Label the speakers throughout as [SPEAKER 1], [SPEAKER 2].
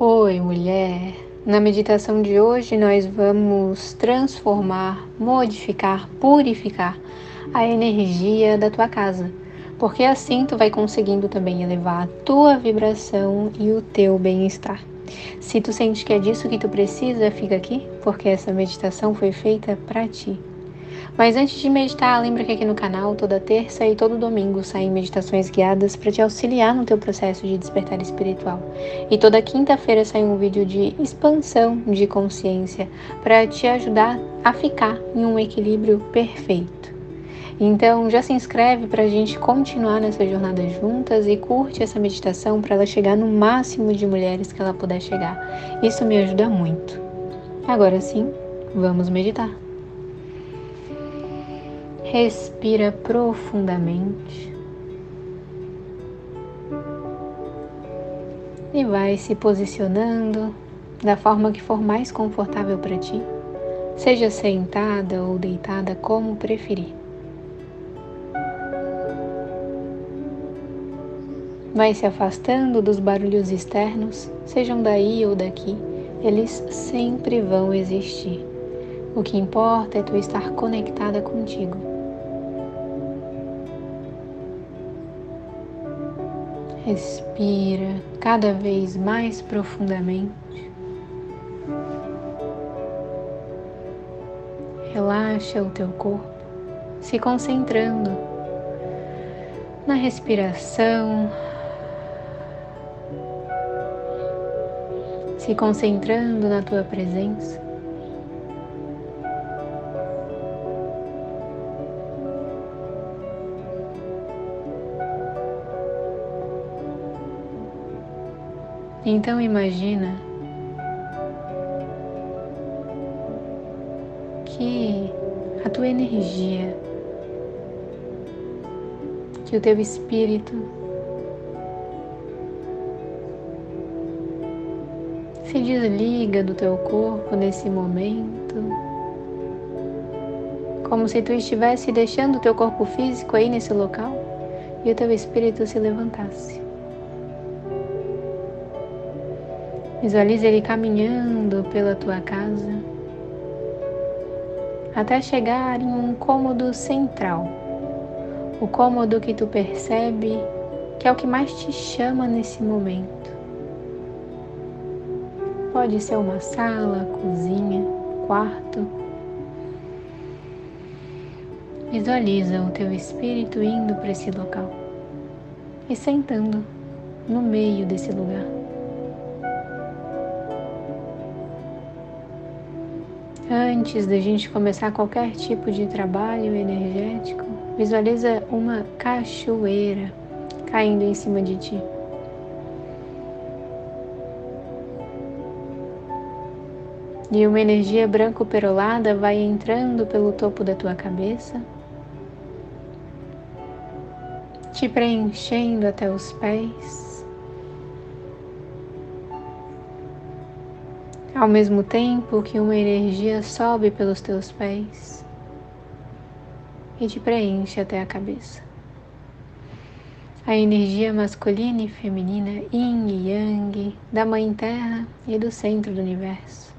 [SPEAKER 1] Oi, mulher! Na meditação de hoje, nós vamos transformar, modificar, purificar a energia da tua casa, porque assim tu vai conseguindo também elevar a tua vibração e o teu bem-estar. Se tu sente que é disso que tu precisa, fica aqui, porque essa meditação foi feita para ti. Mas antes de meditar, lembra que aqui no canal, toda terça e todo domingo saem meditações guiadas para te auxiliar no teu processo de despertar espiritual. E toda quinta-feira sai um vídeo de expansão de consciência para te ajudar a ficar em um equilíbrio perfeito. Então já se inscreve para a gente continuar nessa jornada juntas e curte essa meditação para ela chegar no máximo de mulheres que ela puder chegar. Isso me ajuda muito. Agora sim, vamos meditar. Respira profundamente. E vai se posicionando da forma que for mais confortável para ti, seja sentada ou deitada, como preferir. Vai se afastando dos barulhos externos, sejam daí ou daqui, eles sempre vão existir. O que importa é tu estar conectada contigo. Respira cada vez mais profundamente. Relaxa o teu corpo, se concentrando na respiração, se concentrando na tua presença. Então imagina que a tua energia, que o teu espírito se desliga do teu corpo nesse momento, como se tu estivesse deixando o teu corpo físico aí nesse local e o teu espírito se levantasse. Visualize ele caminhando pela tua casa até chegar em um cômodo central. O cômodo que tu percebe que é o que mais te chama nesse momento. Pode ser uma sala, cozinha, quarto. Visualiza o teu espírito indo para esse local e sentando no meio desse lugar. Antes da gente começar qualquer tipo de trabalho energético, visualiza uma cachoeira caindo em cima de ti. E uma energia branco-perolada vai entrando pelo topo da tua cabeça, te preenchendo até os pés. Ao mesmo tempo que uma energia sobe pelos teus pés e te preenche até a cabeça. A energia masculina e feminina, yin e yang, da Mãe Terra e do centro do universo,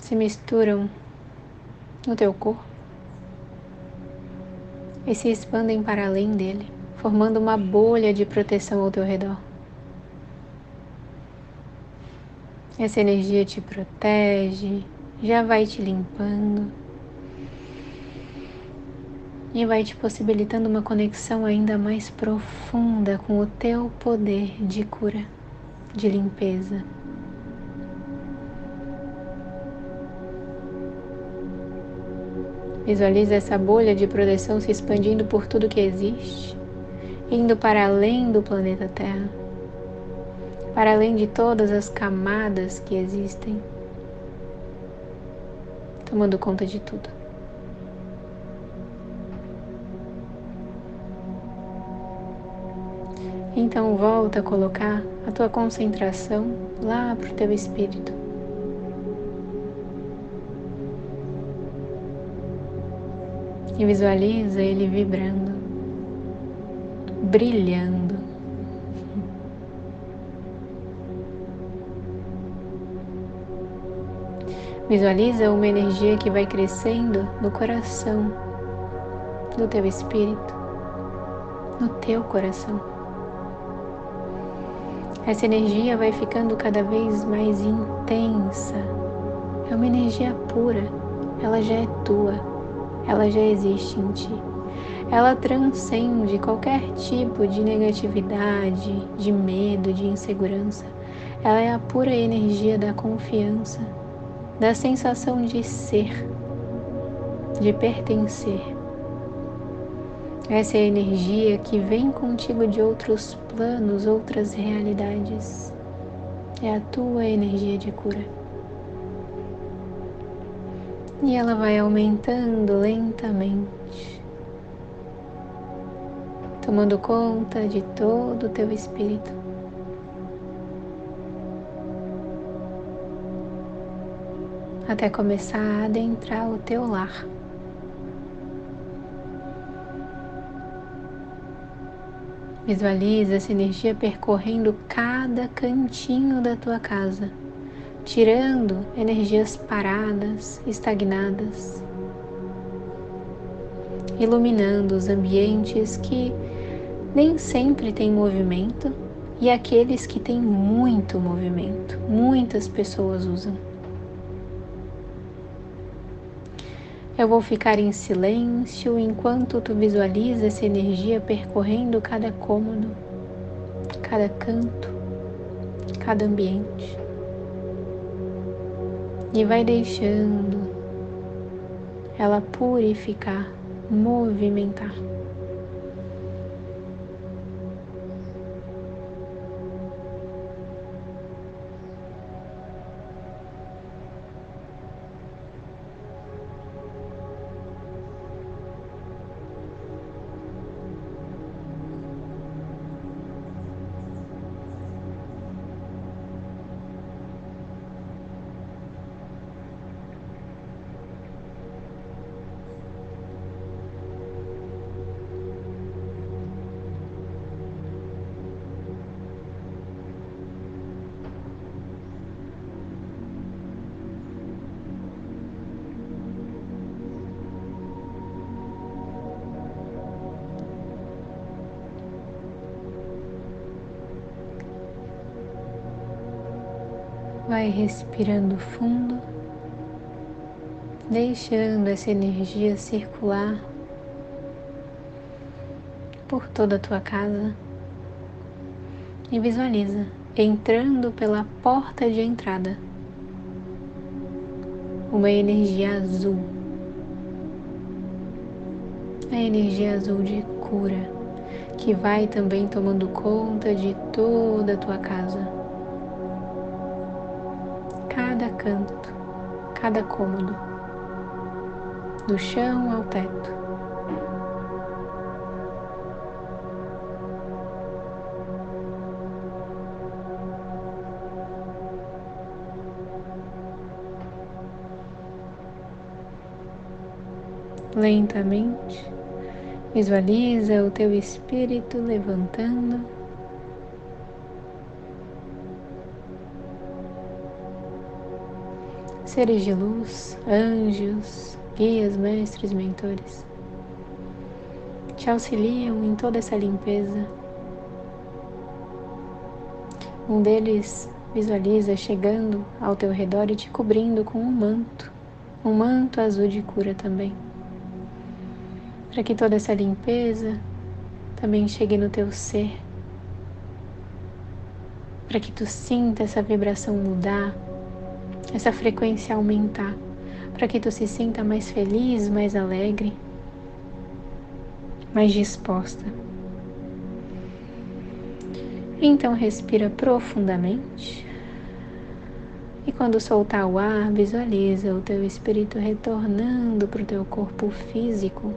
[SPEAKER 1] se misturam no teu corpo e se expandem para além dele, formando uma bolha de proteção ao teu redor. Essa energia te protege, já vai te limpando e vai te possibilitando uma conexão ainda mais profunda com o teu poder de cura, de limpeza. Visualize essa bolha de proteção se expandindo por tudo que existe, indo para além do planeta Terra para além de todas as camadas que existem, tomando conta de tudo. Então volta a colocar a tua concentração lá para o teu espírito. E visualiza ele vibrando, brilhando Visualiza uma energia que vai crescendo no coração do teu espírito, no teu coração. Essa energia vai ficando cada vez mais intensa. É uma energia pura, ela já é tua, ela já existe em ti. Ela transcende qualquer tipo de negatividade, de medo, de insegurança. Ela é a pura energia da confiança, da sensação de ser, de pertencer. Essa é a energia que vem contigo de outros planos, outras realidades. É a tua energia de cura. E ela vai aumentando lentamente, tomando conta de todo o teu espírito. Até começar a adentrar o teu lar. Visualiza essa energia percorrendo cada cantinho da tua casa, tirando energias paradas, estagnadas, iluminando os ambientes que nem sempre têm movimento e aqueles que têm muito movimento, muitas pessoas usam. Eu vou ficar em silêncio enquanto tu visualiza essa energia percorrendo cada cômodo, cada canto, cada ambiente. E vai deixando ela purificar, movimentar. Vai respirando fundo, deixando essa energia circular por toda a tua casa e visualiza entrando pela porta de entrada uma energia azul, a energia azul de cura que vai também tomando conta de toda a tua casa canto, cada cômodo, do chão ao teto. Lentamente, visualiza o teu espírito levantando seres de luz, anjos, guias, mestres, mentores, te auxiliam em toda essa limpeza. Um deles visualiza chegando ao teu redor e te cobrindo com um manto, um manto azul de cura também. Para que toda essa limpeza também chegue no teu ser, para que tu sinta essa vibração mudar, essa frequência aumentar, para que tu se sinta mais feliz, mais alegre, mais disposta. Então respira profundamente. E quando soltar o ar, visualiza o teu espírito retornando para o teu corpo físico.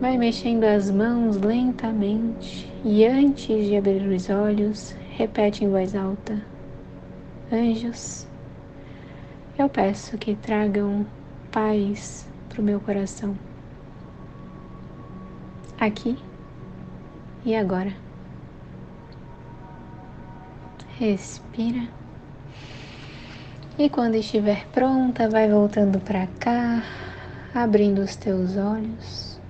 [SPEAKER 1] Vai mexendo as mãos lentamente e antes de abrir os olhos, repete em voz alta: Anjos, eu peço que tragam paz para o meu coração, aqui e agora. Respira. E quando estiver pronta, vai voltando para cá, abrindo os teus olhos.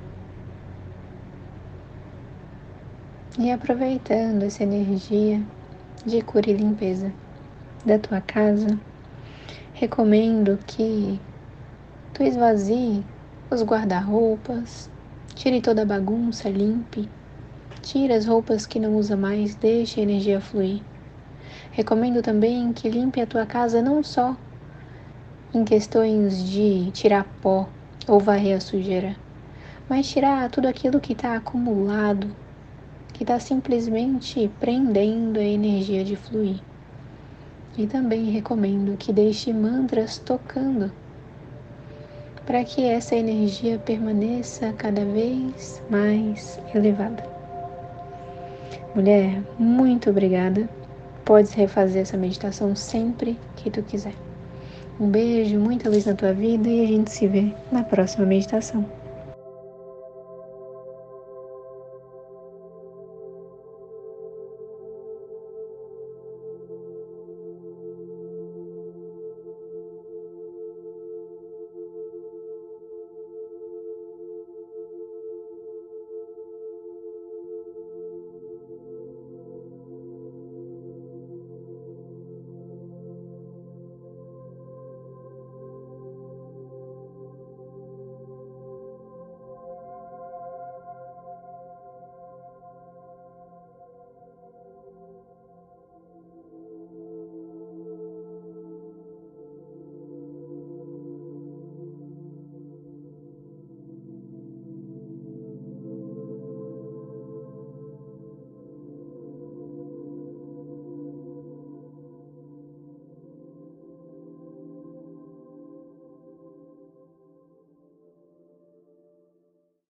[SPEAKER 1] E aproveitando essa energia de cura e limpeza da tua casa. Recomendo que tu esvazie os guarda-roupas, tire toda a bagunça, limpe, tire as roupas que não usa mais, deixe a energia fluir. Recomendo também que limpe a tua casa não só em questões de tirar pó ou varrer a sujeira, mas tirar tudo aquilo que está acumulado, que está simplesmente prendendo a energia de fluir. E também recomendo que deixe mantras tocando para que essa energia permaneça cada vez mais elevada. Mulher, muito obrigada Podes refazer essa meditação sempre que tu quiser. Um beijo, muita luz na tua vida e a gente se vê na próxima meditação.